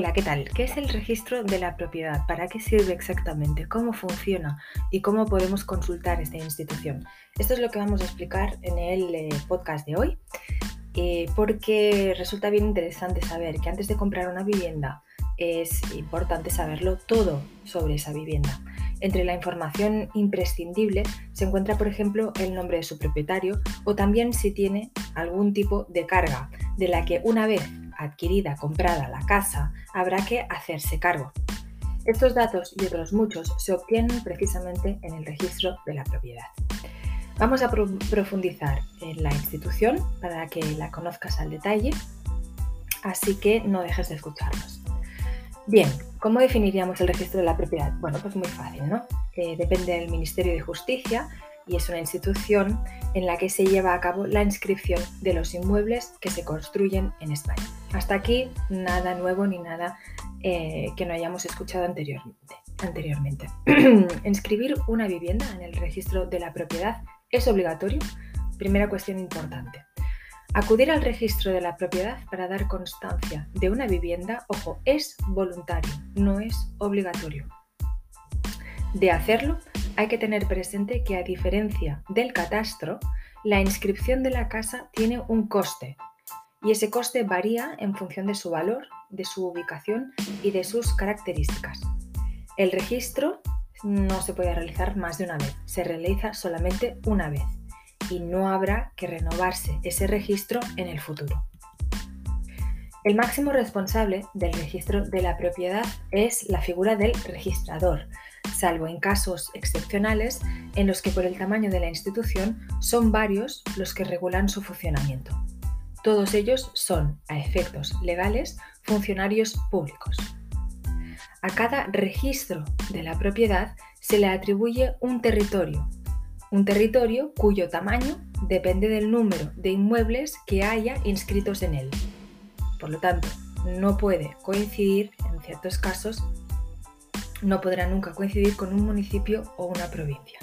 Hola, ¿qué tal? ¿Qué es el registro de la propiedad? ¿Para qué sirve exactamente? ¿Cómo funciona? ¿Y cómo podemos consultar esta institución? Esto es lo que vamos a explicar en el eh, podcast de hoy, eh, porque resulta bien interesante saber que antes de comprar una vivienda es importante saberlo todo sobre esa vivienda. Entre la información imprescindible se encuentra, por ejemplo, el nombre de su propietario o también si tiene algún tipo de carga de la que una vez adquirida, comprada la casa, habrá que hacerse cargo. Estos datos y otros muchos se obtienen precisamente en el registro de la propiedad. Vamos a profundizar en la institución para que la conozcas al detalle, así que no dejes de escucharnos. Bien, ¿cómo definiríamos el registro de la propiedad? Bueno, pues muy fácil, ¿no? Eh, depende del Ministerio de Justicia y es una institución en la que se lleva a cabo la inscripción de los inmuebles que se construyen en España. Hasta aquí nada nuevo ni nada eh, que no hayamos escuchado anteriormente. anteriormente. Inscribir una vivienda en el registro de la propiedad es obligatorio. Primera cuestión importante. Acudir al registro de la propiedad para dar constancia de una vivienda, ojo, es voluntario, no es obligatorio. De hacerlo, hay que tener presente que a diferencia del catastro, la inscripción de la casa tiene un coste y ese coste varía en función de su valor, de su ubicación y de sus características. El registro no se puede realizar más de una vez, se realiza solamente una vez y no habrá que renovarse ese registro en el futuro. El máximo responsable del registro de la propiedad es la figura del registrador, salvo en casos excepcionales en los que por el tamaño de la institución son varios los que regulan su funcionamiento. Todos ellos son, a efectos legales, funcionarios públicos. A cada registro de la propiedad se le atribuye un territorio, un territorio cuyo tamaño depende del número de inmuebles que haya inscritos en él. Por lo tanto, no puede coincidir, en ciertos casos, no podrá nunca coincidir con un municipio o una provincia.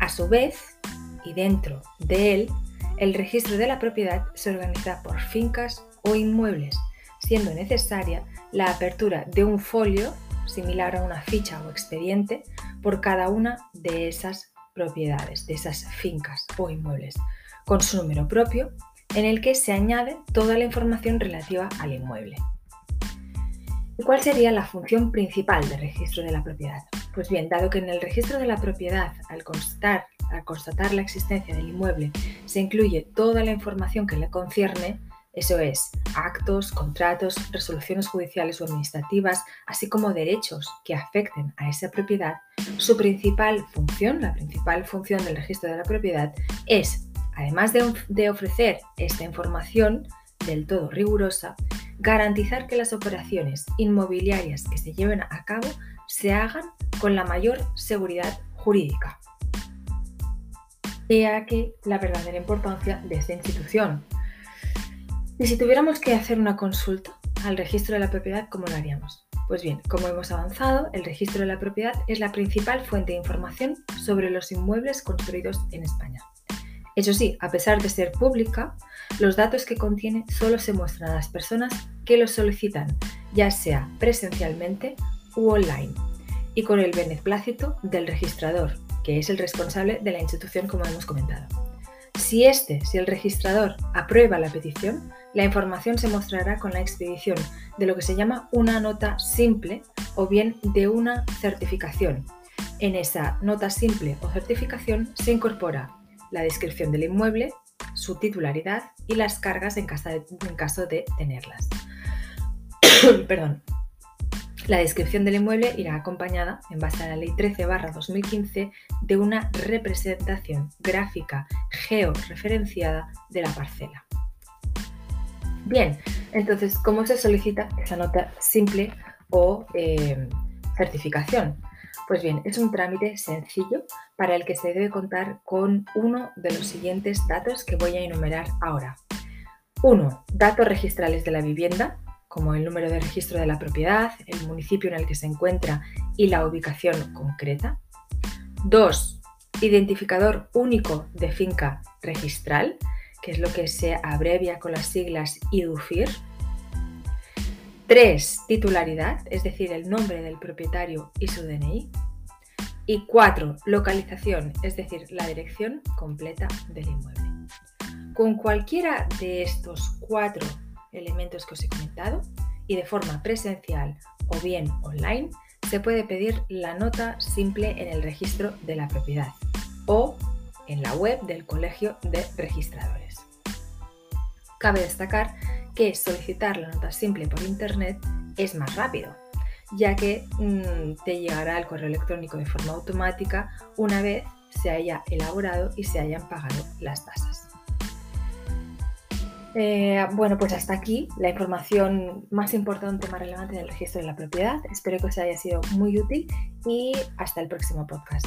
A su vez, y dentro de él, el registro de la propiedad se organiza por fincas o inmuebles, siendo necesaria la apertura de un folio similar a una ficha o expediente por cada una de esas propiedades, de esas fincas o inmuebles, con su número propio, en el que se añade toda la información relativa al inmueble. ¿Y cuál sería la función principal del registro de la propiedad? Pues bien, dado que en el registro de la propiedad, al constatar, al constatar la existencia del inmueble, se incluye toda la información que le concierne, eso es, actos, contratos, resoluciones judiciales o administrativas, así como derechos que afecten a esa propiedad, su principal función, la principal función del registro de la propiedad, es, además de, de ofrecer esta información del todo rigurosa, garantizar que las operaciones inmobiliarias que se lleven a cabo se hagan con la mayor seguridad jurídica. He aquí la verdadera importancia de esta institución. Y si tuviéramos que hacer una consulta al registro de la propiedad, ¿cómo lo haríamos? Pues bien, como hemos avanzado, el registro de la propiedad es la principal fuente de información sobre los inmuebles construidos en España. Eso sí, a pesar de ser pública, los datos que contiene solo se muestran a las personas que los solicitan, ya sea presencialmente u online, y con el beneplácito del registrador, que es el responsable de la institución como hemos comentado. Si este, si el registrador aprueba la petición, la información se mostrará con la expedición de lo que se llama una nota simple o bien de una certificación. En esa nota simple o certificación se incorpora la descripción del inmueble, su titularidad y las cargas en caso de, en caso de tenerlas. Perdón. La descripción del inmueble irá acompañada, en base a la Ley 13-2015, de una representación gráfica georreferenciada de la parcela. Bien, entonces, ¿cómo se solicita esa nota simple o eh, certificación? Pues bien, es un trámite sencillo para el que se debe contar con uno de los siguientes datos que voy a enumerar ahora. 1. Datos registrales de la vivienda, como el número de registro de la propiedad, el municipio en el que se encuentra y la ubicación concreta. 2. Identificador único de finca registral, que es lo que se abrevia con las siglas IDUFIR. 3. Titularidad, es decir, el nombre del propietario y su DNI. Y 4. Localización, es decir, la dirección completa del inmueble. Con cualquiera de estos cuatro elementos que os he comentado y de forma presencial o bien online, se puede pedir la nota simple en el registro de la propiedad o en la web del Colegio de Registradores. Cabe destacar que solicitar la nota simple por Internet es más rápido, ya que mm, te llegará el correo electrónico de forma automática una vez se haya elaborado y se hayan pagado las tasas. Eh, bueno, pues hasta aquí la información más importante, más relevante del registro de la propiedad. Espero que os haya sido muy útil y hasta el próximo podcast.